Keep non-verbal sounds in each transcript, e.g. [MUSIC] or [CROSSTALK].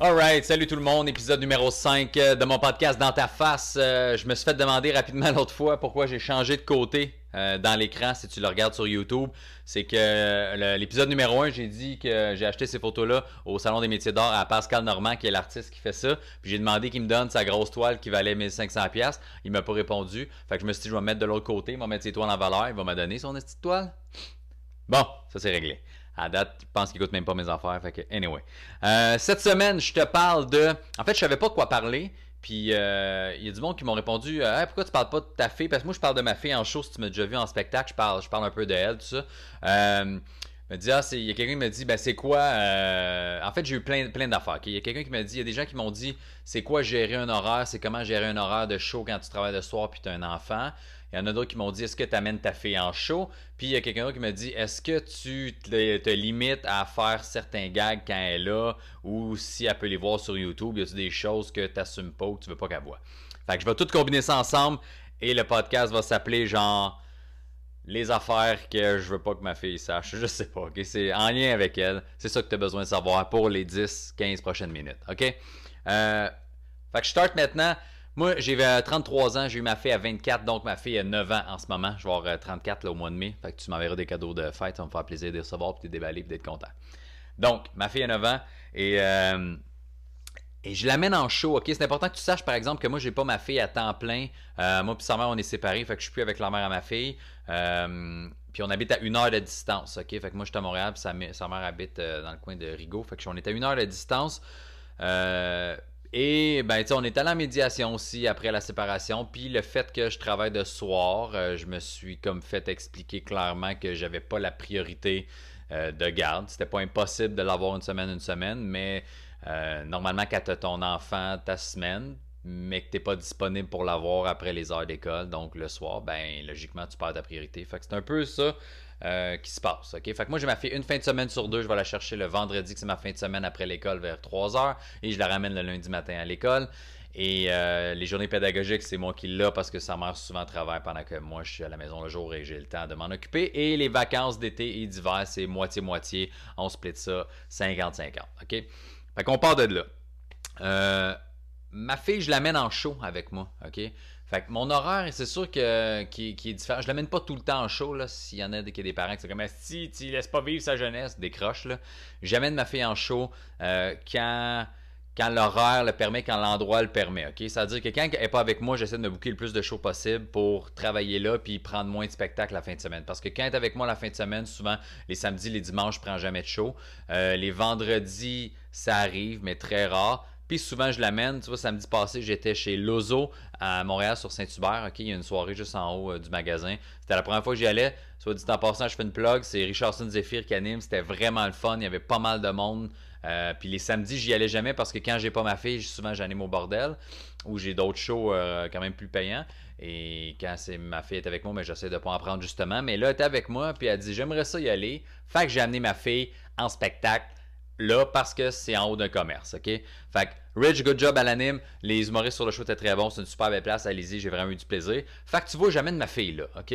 Alright, salut tout le monde, épisode numéro 5 euh, de mon podcast Dans ta face. Euh, je me suis fait demander rapidement [LAUGHS] l'autre fois pourquoi j'ai changé de côté euh, dans l'écran si tu le regardes sur YouTube. C'est que l'épisode numéro 1, j'ai dit que j'ai acheté ces photos-là au Salon des métiers d'art à Pascal Normand, qui est l'artiste qui fait ça. Puis j'ai demandé qu'il me donne sa grosse toile qui valait 1500$. Il m'a pas répondu. Fait que je me suis dit, je vais me mettre de l'autre côté, il va mettre ses toiles en valeur, il va me donner son petite toile. Bon, ça c'est réglé. À date, je pense qu'il écoute même pas mes affaires. Anyway. Euh, cette semaine, je te parle de. En fait, je savais pas de quoi parler. Puis euh, il y a du monde qui m'ont répondu euh, Pourquoi tu parles pas de ta fille? Parce que moi, je parle de ma fille en show. Si tu m'as déjà vu en spectacle, je parle, je parle un peu de elle, tout ça. Me dit, ah, il y a quelqu'un qui me dit, ben, c'est quoi. en fait, j'ai eu plein, plein d'affaires. Il y a quelqu'un qui m'a dit, il y a des gens qui m'ont dit, c'est quoi gérer un horaire, c'est comment gérer un horaire de show quand tu travailles le soir puis tu as un enfant? Il y en a d'autres qui m'ont dit est-ce que tu amènes ta fille en show? Puis il y a quelqu'un d'autre qui m'a dit est-ce que tu te, limites à faire certains gags quand elle est là ou si elle peut les voir sur YouTube? Y a des choses que tu n'assumes pas ou que tu veux pas qu'elle voit? Fait que je vais tout combiner ça ensemble et le podcast va s'appeler genre les affaires que je veux pas que ma fille sache. Je sais pas, ok? C'est en lien avec elle. C'est ça que tu as besoin de savoir pour les 10-15 prochaines minutes, ok? Euh, fait que je start maintenant. Moi, j'ai 33 ans, j'ai eu ma fille à 24, donc ma fille a 9 ans en ce moment. Je vais avoir 34 euh, au mois de mai. Fait que tu m'enverras des cadeaux de fête, ça va me faire plaisir de recevoir, puis de déballer, puis d'être content. Donc, ma fille a 9 ans et, euh, et je l'amène en show. Ok, c'est important que tu saches par exemple que moi, j'ai pas ma fille à temps plein. Euh, moi puis sa mère, on est séparés, fait que je suis plus avec la mère à ma fille. puis on habite à une heure de distance. Ok, fait que moi, je suis à Montréal, puis sa, mère habite dans le coin de Rigaud. Fait que on est à une heure de distance. Euh, et ben, on est allé en médiation aussi après la séparation. Puis le fait que je travaille de soir, euh, je me suis comme fait expliquer clairement que j'avais pas la priorité euh, de garde. C'était pas impossible de l'avoir une semaine, une semaine, mais euh, normalement, quand tu as ton enfant ta semaine, mais que tu n'es pas disponible pour l'avoir après les heures d'école, donc le soir, ben logiquement, tu perds ta priorité. Fait que c'est un peu ça euh, qui se passe. Fait que moi, j'ai ma fille une fin de semaine sur deux. Je vais la chercher le vendredi, que c'est ma fin de semaine après l'école, vers 3 heures. Et je la ramène le lundi matin à l'école. Et euh, les journées pédagogiques, c'est moi qui l'ai parce que sa mère souvent travaille pendant que moi je suis à la maison le jour et j'ai le temps de m'en occuper. Et les vacances d'été et d'hiver, c'est moitié-moitié. On split ça 50-50. OK? Fait qu'on part de là. Euh, ma fille, je l'amène en show avec moi. OK? Fait que mon horaire, c'est sûr que qui, est différent. Je l'amène pas tout le temps en show, là. S'il y en a des, des parents qui sont comme si tu laisses pas vivre sa jeunesse, décroche là. J'amène ma fille en show euh, quand quand l'horaire le permet, quand l'endroit le permet. ok? C'est-à-dire que quand elle n'est pas avec moi, j'essaie de me booker le plus de shows possible pour travailler là puis prendre moins de spectacles la fin de semaine. Parce que quand elle est avec moi la fin de semaine, souvent les samedis, les dimanches, je prends jamais de show. Euh, les vendredis, ça arrive, mais très rare. Puis souvent, je l'amène. Tu vois, samedi passé, j'étais chez Lozo à Montréal sur Saint-Hubert. Il y a une soirée juste en haut euh, du magasin. C'était la première fois que j'y allais. Soit dit en passant, je fais une plug. C'est Richardson Zephyr qui anime. C'était vraiment le fun. Il y avait pas mal de monde. Euh, puis les samedis, j'y allais jamais parce que quand j'ai pas ma fille, souvent j'anime au bordel ou j'ai d'autres shows euh, quand même plus payants. Et quand c'est ma fille est avec moi, mais ben, j'essaie de pas en prendre justement. Mais là, elle était avec moi, puis elle dit J'aimerais ça y aller. Fait que j'ai amené ma fille en spectacle là parce que c'est en haut d'un commerce, OK? Fait que Rich, good job à l'anime. Les humoristes sur le show étaient très bons. C'est une super belle place. Allez-y, j'ai vraiment eu du plaisir. Fait que tu vois, j'amène ma fille là, OK?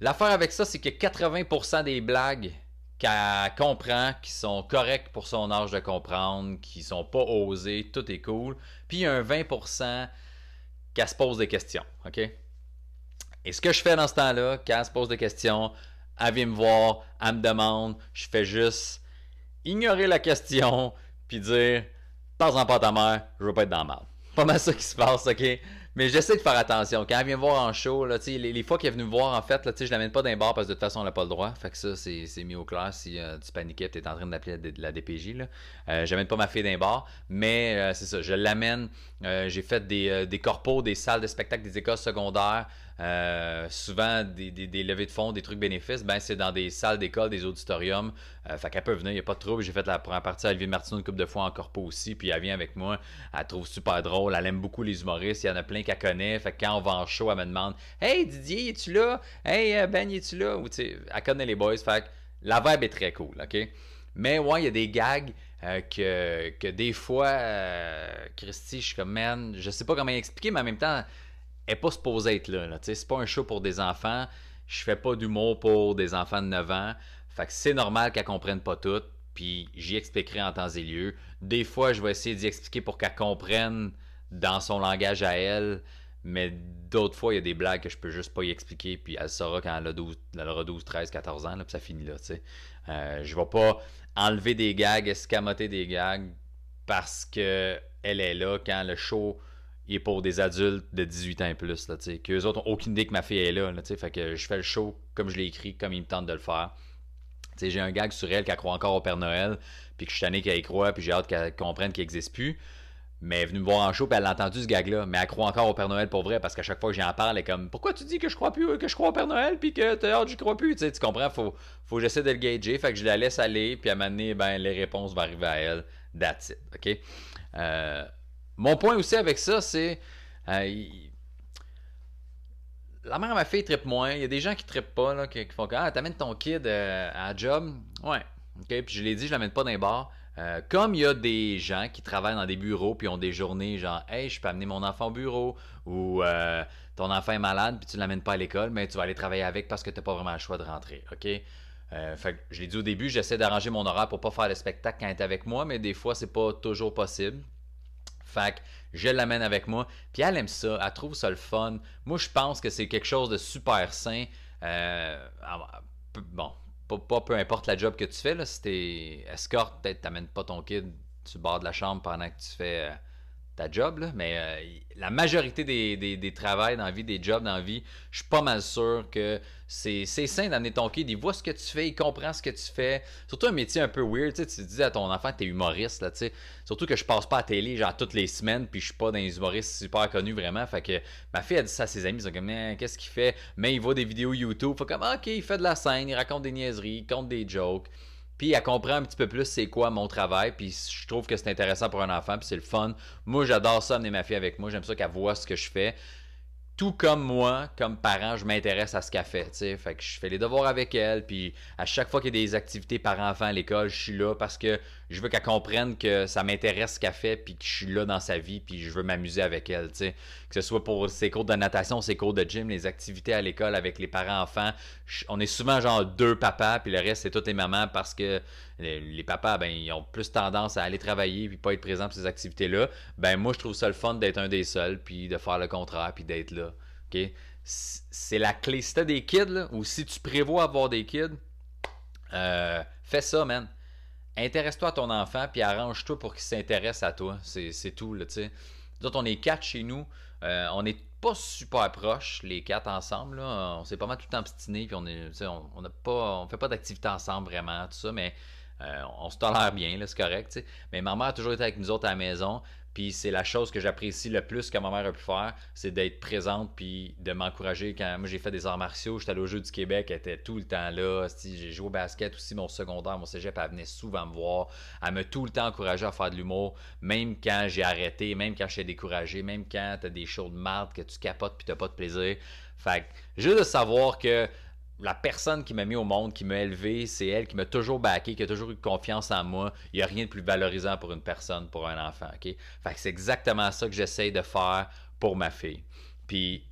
L'affaire avec ça, c'est que 80% des blagues qu'elle comprend, qui sont correctes pour son âge de comprendre, qui sont pas osées, tout est cool. Puis il y a un 20% qu'elle se pose des questions, OK? Et ce que je fais dans ce temps-là, quand elle se pose des questions, elle vient me voir, elle me demande, je fais juste ignorer la question, puis dire Pas en pas ta mère, je veux pas être dans le mal. Pas mal ça qui se passe, ok? Mais j'essaie de faire attention. Quand elle vient me voir en show, là, les, les fois qu'elle est venue me voir, en fait, là, je l'amène pas d'un bar parce que de toute façon, elle n'a pas le droit. Fait que ça, c'est mis au clair si euh, tu paniquais tu es en train d'appeler la, DPJ. Là. Euh, j'amène pas ma fille d'un bar, mais euh, c'est ça, je l'amène. Euh, j'ai fait des, des corpos, des salles de spectacle, des écoles secondaires. Euh, souvent des, levées de fonds, des trucs bénéfices, ben c'est dans des salles d'école, des auditoriums. Euh, fait qu'elle peut venir, il n'y a pas de trouble. J'ai fait la première partie à Olivier Martineau une couple de fois en corpo aussi, puis elle vient avec moi. Elle trouve super drôle, elle aime beaucoup les humoristes, il y en a plein qu'elle connaît. Fait que quand on va en show, elle me demande Hey Didier, es-tu là? Hey euh, Ben, es-tu là Ou tu sais, elle connaît les boys. Fait que la vibe est très cool, ok? Mais ouais, il y a des gags. que, que des fois, Christy, je suis comme, man, je sais pas comment expliquer, mais en même temps, n'est pas supposée être là. là c'est pas un show pour des enfants. Je fais pas d'humour pour des enfants de 9 ans. Fait que c'est normal qu'elle comprenne pas tout. puis j'y expliquerai en temps et lieu. Des fois, je vais essayer d'y expliquer pour qu'elle comprenne dans son langage à elle, mais d'autres fois, il y a des blagues que je peux juste pas y expliquer, puis elle saura quand elle, a 12, elle aura 12, 13, 14 ans, là, puis ça finit là, tu sais. Euh, je vais pas enlever des gags, escamoter des gags parce que elle est là quand le show est pour des adultes de 18 ans et plus. Qu'eux autres ont aucune idée que ma fille est là. Fait que je fais le show comme je l'ai écrit, comme il me tente de le faire. J'ai un gag sur elle qui croit encore au Père Noël, puis que je suis tanné qu'elle y croit, puis j'ai hâte qu'elle comprenne qu'il n'existe plus. Mais elle est venue me voir en show, puis elle a entendu ce gag-là. Mais elle croit encore au Père Noël pour vrai, parce qu'à chaque fois que j'en parle, elle est comme Pourquoi tu dis que je crois plus, que je crois au Père Noël, puis que t'as hâte, j'y crois plus tu comprends Faut, faut que j'essaie de le gager. Fait que je la laisse aller, puis à un moment donné, ben, les réponses vont arriver à elle. That's it. OK? Euh, Mon point aussi avec ça, c'est. Euh, la mère à ma fille trippe moins. Il y a des gens qui trippent pas, là, qui, font Ah, t'amènes ton kid euh, à la job. Ouais. OK. Puis je l'ai dit, je l'amène pas dans les bars. Euh, comme il y a des gens qui travaillent dans des bureaux puis ont des journées genre Hey, je peux amener mon enfant au bureau ou euh, ton enfant est malade puis tu ne l'amènes pas à l'école, mais tu vas aller travailler avec parce que tu n'as pas vraiment le choix de rentrer. OK? Euh, fait je l'ai dit au début, j'essaie d'arranger mon horaire pour pas faire le spectacle quand elle est avec moi, mais des fois, c'est pas toujours possible. Je l'amène avec moi. Puis elle aime ça, elle trouve ça le fun. Moi, je pense que c'est quelque chose de super sain. bon, pas, peu importe la job que tu fais, là, si t'es escorte, peut-être t'amènes pas ton kid tu de la chambre pendant que tu fais euh, ta job, mais euh, la majorité des, des, travails dans la vie, des jobs dans la vie, je suis pas mal sûr que c'est sain d'amener ton kid. Il voit ce que tu fais, il comprend ce que tu fais. Surtout un métier un peu weird. Tu te dis à ton enfant que tu es humoriste. Là, Surtout que je passe pas à télé genre toutes les semaines, puis je suis pas dans les humoristes super connus vraiment. Fait que ma fille a dit ça à ses amis. Ils sont comme, qu'est-ce qu'il fait? Mais il voit des vidéos YouTube. Fait comme, ok, il fait de la scène, il raconte des niaiseries, il compte des jokes. Puis elle comprend un petit peu plus c'est quoi mon travail. Puis je trouve que c'est intéressant pour un enfant. Puis c'est le fun. Moi, j'adore ça, amener ma fille avec moi. J'aime ça qu'elle voit ce que je fais tout comme moi, comme parent, je m'intéresse à ce qu'elle fait. sais. Fait que je fais les devoirs avec elle, puis à chaque fois qu'il y a des activités par-enfant à l'école, je suis là parce que je veux qu'elle comprenne que ça m'intéresse ce qu'elle fait, puis que je suis là dans sa vie, puis je veux m'amuser avec elle. sais. Que ce soit pour ses cours de natation, ses cours de gym, les activités à l'école avec les parents-enfants. On est souvent genre deux papas, puis le reste, c'est toutes les mamans parce que les, papas, ben, ils ont plus tendance à aller travailler puis pas être présents pour ces activités-là. Ben, moi, je trouve ça le fun d'être un des seuls, puis de faire le contraire, puis d'être là. OK? C'est la clé. Si t'as des kids, ou si tu prévois avoir des kids, euh, fais ça, man. Intéresse-toi à ton enfant, puis arrange-toi pour qu'il s'intéresse à toi. C'est tout, là, tu sais. on est quatre chez nous. Euh, on n'est pas super proches, les quatre ensemble. Là. On s'est pas mal tout obstinés, puis on est, on, on, pas, fait pas d'activité ensemble vraiment, tout ça, mais euh, on se tolère bien, c'est correct. Mais ma mère a toujours été avec nous autres à la maison. Puis c'est la chose que j'apprécie le plus que ma mère a pu faire, c'est d'être présente puis de m'encourager. Quand moi j'ai fait des arts martiaux, j'étais allé au Jeu du Québec, elle était tout le temps là. J'ai joué au basket aussi, mon secondaire, mon cégep, elle venait souvent me voir. Elle m'a tout le temps encouragé à faire de l'humour, même quand j'ai arrêté, même quand j'étais découragé, même quand t'as des shows de marde, que tu capotes puis t'as pas de plaisir. Fait que juste de savoir que la personne qui m'a mis au monde, qui m'a élevé, c'est elle qui m'a toujours backé, qui a toujours eu confiance en moi. Il n'y a rien de plus valorisant pour une personne, pour un enfant. ok? Fait que c'est exactement ça que j'essaye de faire pour ma fille. Puis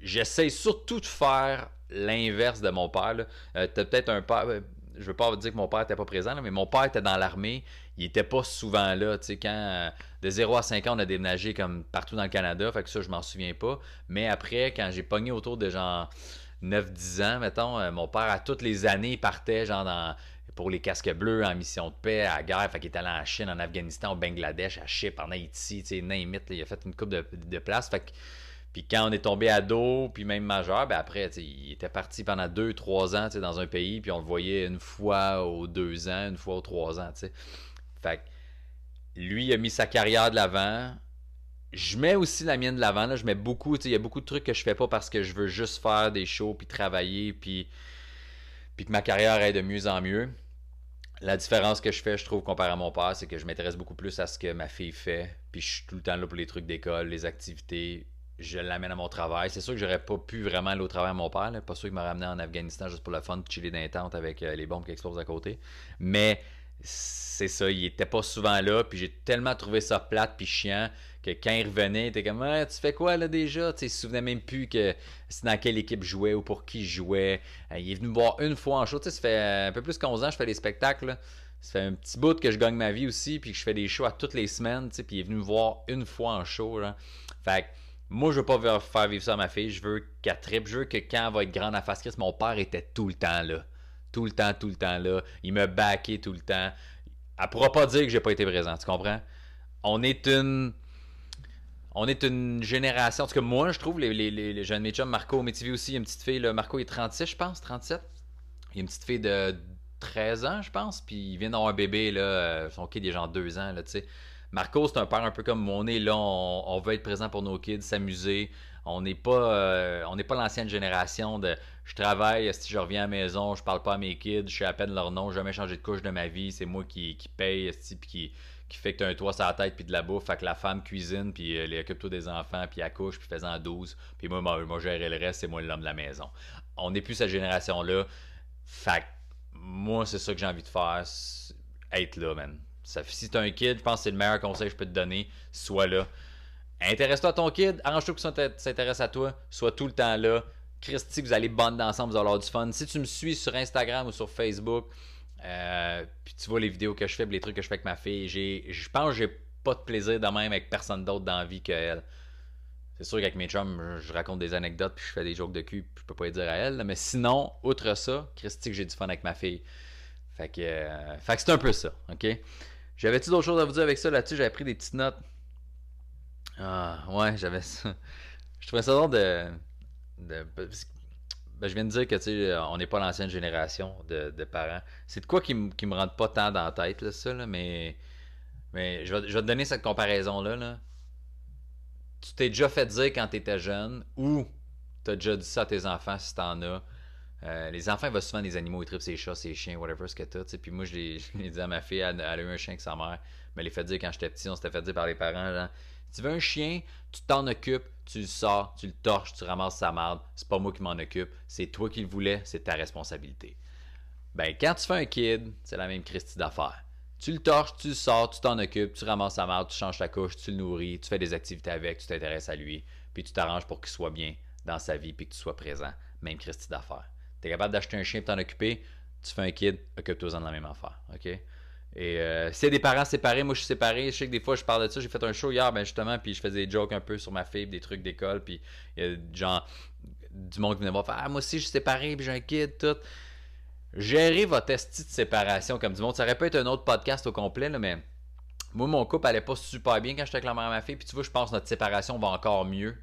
j'essaye surtout de faire l'inverse de mon père. Euh, tu as peut-être un père. Euh, je veux pas dire que mon père n'était pas présent, mais mon père était dans l'armée. Il était pas souvent là. Tu sais, quand euh, de 0 à 5 ans, on a déménagé comme partout dans le Canada. Fait que ça, je m'en souviens pas. Mais après, quand j'ai pogné autour de genre 9-10 ans, mettons, euh, mon père, à toutes les années, partait genre pour les casques bleus en mission de paix, à guerre. Fait qu'il était allé en Chine, en Afghanistan, au Bangladesh, à Chypre, en Haïti, tu sais, il a fait une coupe de, de places. Fait que, puis quand on est tombé ado, puis même majeur, ben après, il était parti pendant 2-3 ans dans un pays, puis on le voyait une fois aux 2 ans, une fois aux 3 ans. Fait que lui, il a mis sa carrière de l'avant je mets aussi la mienne de l'avant. Je mets beaucoup, il y a beaucoup de trucs que je fais pas parce que je veux juste faire des shows, puis travailler, puis, puis que ma carrière aille de mieux en mieux. La différence que je fais, je trouve, comparé à mon père, c'est que je m'intéresse beaucoup plus à ce que ma fille fait. Puis je suis tout le temps là pour les trucs d'école, les activités. Je l'amène à mon travail. C'est sûr que j'aurais pas pu vraiment aller au travail à mon père. Pas sûr qu'il m'a ramené en Afghanistan juste pour le fun, chiller dans les tentes avec euh, les bombes qui explosent à côté. Mais c'est ça, il était pas souvent là. Puis j'ai tellement trouvé ça plate puis chiant que quand il revenait, il était comme Tu fais quoi là déjà? Il se souvenait même plus que c'est dans quelle équipe jouait ou pour qui jouait. Euh, il est venu me voir une fois en show. Ça fait un peu plus 11 ans je fais des spectacles. Ça fait un petit bout que je gagne ma vie aussi, puis que je fais des shows à toutes les semaines, tu sais, puis il est venu me voir une fois en show. Fait que moi, je veux pas faire vivre ça à ma fille. Je veux qu'elle tripe. Je veux que quand elle va être grande à face Chris, mon père était tout le temps là. Tout le temps, tout le temps là. Il me baquait tout le temps. Elle pourra pas dire que j'ai pas été présent, tu comprends? On est une. On est une génération. En tout cas, moi, je trouve, les, jeunes mes Marco Métivier aussi, il y a une petite fille, Marco est 36, je pense, 37. Il y a une petite fille de 13 ans, je pense, puis il vient d'avoir un bébé, là, euh, son kid est genre 2 ans, là, tu sais. Marco, c'est un père un peu comme. On est là, on, veut être présent pour nos kids, s'amuser. On n'est pas, euh, on n'est pas l'ancienne génération de je travaille, si je reviens à la maison, je parle pas à mes kids, je sais à peine leur nom, jamais changé de couche de ma vie, c'est moi qui, qui paye, puis qui, qui fait que tu as un toit sur la tête puis de la bouffe, fait que la femme cuisine puis elle euh, occupe-toi des enfants puis accouche puis faisant 12 puis moi moi, moi le reste, c'est moi l'homme de la maison. On n'est plus cette génération là. Fait que moi c'est ça que j'ai envie de faire, être là man. Si t'as un kid, je pense que c'est le meilleur conseil que je peux te donner. Sois là. Intéresse-toi à ton kid, arrange-toi que s'intéresse à toi, sois tout le temps là. Christy, vous allez bonder ensemble, vous allez avoir du fun. Si tu me suis sur Instagram ou sur Facebook, euh, puis tu vois les vidéos que je fais, les trucs que je fais avec ma fille, je pense que j'ai pas de plaisir de même avec personne d'autre dans la vie qu'elle. C'est sûr qu'avec mes chums, je raconte des anecdotes puis je fais des jokes de cul, puis je peux pas y dire à elle. Mais sinon, outre ça, Christy, j'ai du fun avec ma fille. Fait que, euh, fait que c'est un peu ça, ok? J'avais-tu d'autres choses à vous dire avec ça là-dessus? J'avais pris des petites notes. Ah, ouais, j'avais ça. Je trouvais ça drôle de. de ben, je viens de dire que, tu sais, on n'est pas l'ancienne génération de, parents. C'est de quoi qui, me, qui me rentre pas tant dans la tête, là, ça, là, mais. Mais je vais, je vais te donner cette comparaison-là. Là. Tu t'es déjà fait dire quand tu étais jeune, ou tu as déjà dit ça à tes enfants si t'en as euh, les enfants, voient souvent des animaux, ils trippent ses chats, ses chiens, whatever ce que t'as. Puis moi, [LAUGHS] je l'ai dit à ma fille, elle, a eu un chien avec sa mère. Mais elle fait dire quand j'étais petit, on s'était fait dire par les parents, genre, tu veux un chien, tu t'en occupes, tu le sors, tu le torches, tu ramasses sa marde. C'est pas moi qui m'en occupe, c'est toi qui le voulais, c'est ta responsabilité. Ben, quand tu fais un kid, c'est la même Christie d'affaires. Tu le torches, tu le sors, tu t'en occupes, tu ramasses sa marde, tu changes ta couche, tu le nourris, tu fais des activités avec, tu t'intéresses à lui, puis tu t'arranges pour qu'il soit bien dans sa vie, puis que tu sois présent. Même Christie d'affaires. Tu es capable d'acheter un chien et t'en occuper, tu fais un kid, occupe-toi-en de la même affaire. OK? Et euh, des parents séparés, moi je suis séparé. Je sais que des fois je parle de ça. J'ai fait un show hier, ben justement, puis je faisais des jokes un peu sur ma fille, des trucs d'école, puis il y a du monde qui venait voir Ah, moi aussi je suis séparé, puis j'ai un kid, tout. Gérer votre esti de séparation comme du monde. Ça aurait pu être un autre podcast au complet, là, mais moi, mon couple allait pas super bien quand j'étais avec la mère et ma fille. Puis tu vois, je pense que notre séparation va encore mieux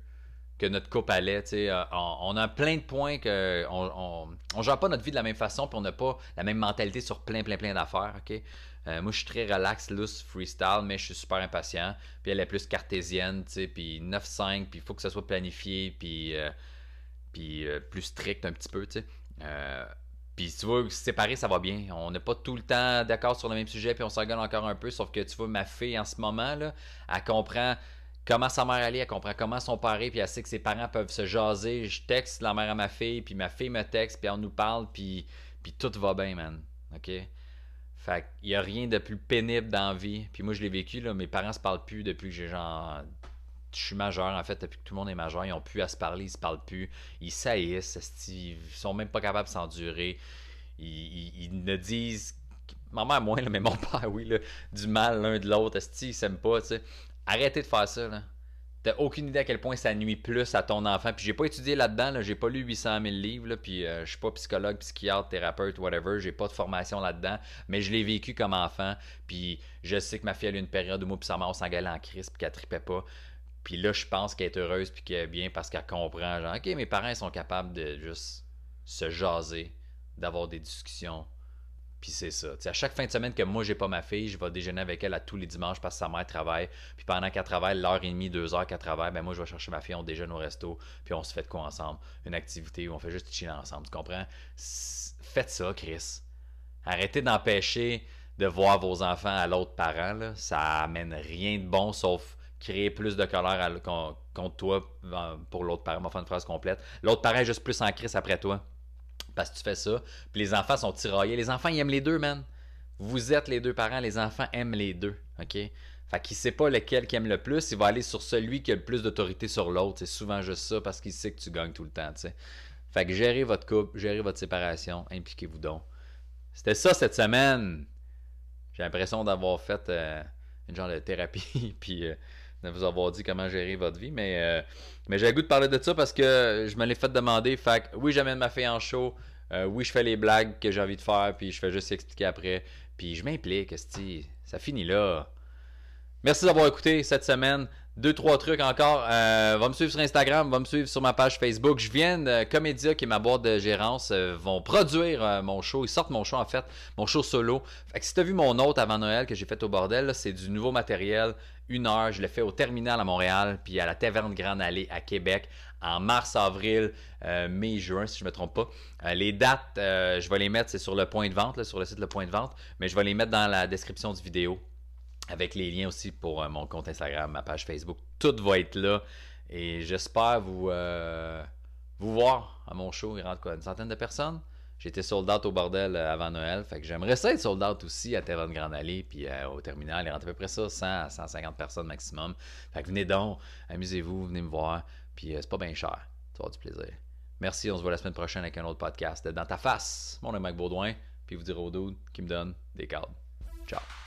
que notre couple allait. Euh, on, on, a plein de points que on, on, gère pas notre vie de la même façon, puis on n'a pas la même mentalité sur plein, plein, plein d'affaires. ok? Euh, moi, je suis très relax, loose, freestyle, mais je suis super impatient. Puis elle est plus cartésienne, puis 9-5, puis il faut que ça soit planifié, puis, euh, puis plus strict un petit peu. sais puis tu vois, séparer, ça va bien. On n'est pas tout le temps d'accord sur le même sujet, puis on s'engueule encore un peu. Sauf que tu vois, ma fille en ce moment, là, elle comprend comment sa mère allait, elle comprend comment son père est, puis elle sait que ses parents peuvent se jaser. Je texte la mère à ma fille, puis ma fille me texte, puis on nous parle, puis, puis tout va bien, man. OK? Fait qu'il n'y a rien de plus pénible dans la vie. Puis moi, je l'ai vécu, là, mes parents se parlent plus depuis que j'ai genre. Je suis majeur, en fait, depuis que tout le monde est majeur. Ils ont plus à se parler, ils se parlent plus. Ils saillissent, ils sont même pas capables de s'endurer. Ils, ne disent ma mère moins, mais mon [LAUGHS] père, oui, du mal l'un de l'autre. Ils s'aiment pas, tu sais. Arrêtez de faire ça, là. T'as aucune idée à quel point ça nuit plus à ton enfant. Puis j'ai pas étudié là-dedans, là. j'ai pas lu 800 000 livres, là. puis euh, je suis pas psychologue, psychiatre, thérapeute, whatever, j'ai pas de formation là-dedans, mais je l'ai vécu comme enfant. Puis je sais que ma fille a eu une période où moi puis sa mère on s'engueulait en crise, puis qu'elle tripait pas. Puis là, je pense qu'elle est heureuse, puis qu'elle est bien parce qu'elle comprend, genre, ok, mes parents sont capables de juste se jaser, d'avoir des discussions, puis c'est ça. à chaque fin de semaine que moi, j'ai pas ma fille, je vais déjeuner avec elle à tous les dimanches parce que sa mère travaille. Puis pendant qu'elle travaille, l'heure et demie, deux heures qu'elle travaille, ben moi, je vais chercher ma fille, on déjeune au resto, puis on se fait de quoi ensemble. Une activité où on fait juste chiller ensemble. Tu comprends? Faites ça, Chris. Arrêtez d'empêcher de voir vos enfants à l'autre parent. Ça amène rien de bon sauf créer plus de colère contre toi euh, pour l'autre parent. On va faire une phrase complète. L'autre parent est juste plus en crise après toi parce que tu fais ça. Puis les enfants sont tiraillés. Les enfants, ils aiment les deux, man. Vous êtes les deux parents, les enfants aiment les deux. OK? Fait qu'il sait pas lequel qui aime le plus, il va aller sur celui qui a le plus d'autorité sur l'autre. C'est souvent juste ça parce qu'il sait que tu gagnes tout le temps, tu Fait que gérez votre couple, gérez votre séparation, impliquez-vous donc. C'était ça cette semaine. j'ai l'impression d'avoir fait une genre de thérapie, [LAUGHS] puis de vous avoir dit comment gérer votre vie. Mais, mais j'ai le goût de parler de ça parce que je me l'ai fait demander. Fait que oui, j'amène ma fille en show. oui, je fais les blagues que j'ai envie de faire, puis je fais juste expliquer après. Puis je m'implique, ça finit là. Merci d'avoir écouté cette semaine. Deux, trois trucs encore. Euh, va me suivre sur Instagram, va me suivre sur ma page Facebook. Je viens de Comédia, qui est ma boîte de gérance, euh, vont produire euh, mon show. Ils sortent mon show, en fait, mon show solo. Fait que si tu as vu mon autre avant Noël que j'ai fait au bordel, c'est du nouveau matériel. Une heure, je l'ai fait au terminal à Montréal, puis à la Taverne Grande Allée à Québec en mars, avril, mai, juin, si je ne me trompe pas. les dates, je vais les mettre, c'est sur le point de vente, sur le site Le Point de Vente, mais je vais les mettre dans la description du vidéo avec les liens aussi pour euh, mon compte Instagram, ma page Facebook. Tout va être là. Et j'espère vous, euh, vous voir à mon show. Il rentre quoi Une centaine de personnes? J'étais sold out au bordel euh, avant Noël. Fait que j'aimerais ça être sold out aussi à Terre Grande Allée puis au terminal. Il rentre à peu près ça, 100 à 150 personnes maximum. Fait que venez donc, amusez-vous, venez me voir. Puis c'est pas bien cher. Tu vas du plaisir. Merci, on se voit la semaine prochaine avec un autre podcast Dans ta face. Mon nom est Mike Baudouin. Puis vous dire au dude qui me donne des cadres. Ciao.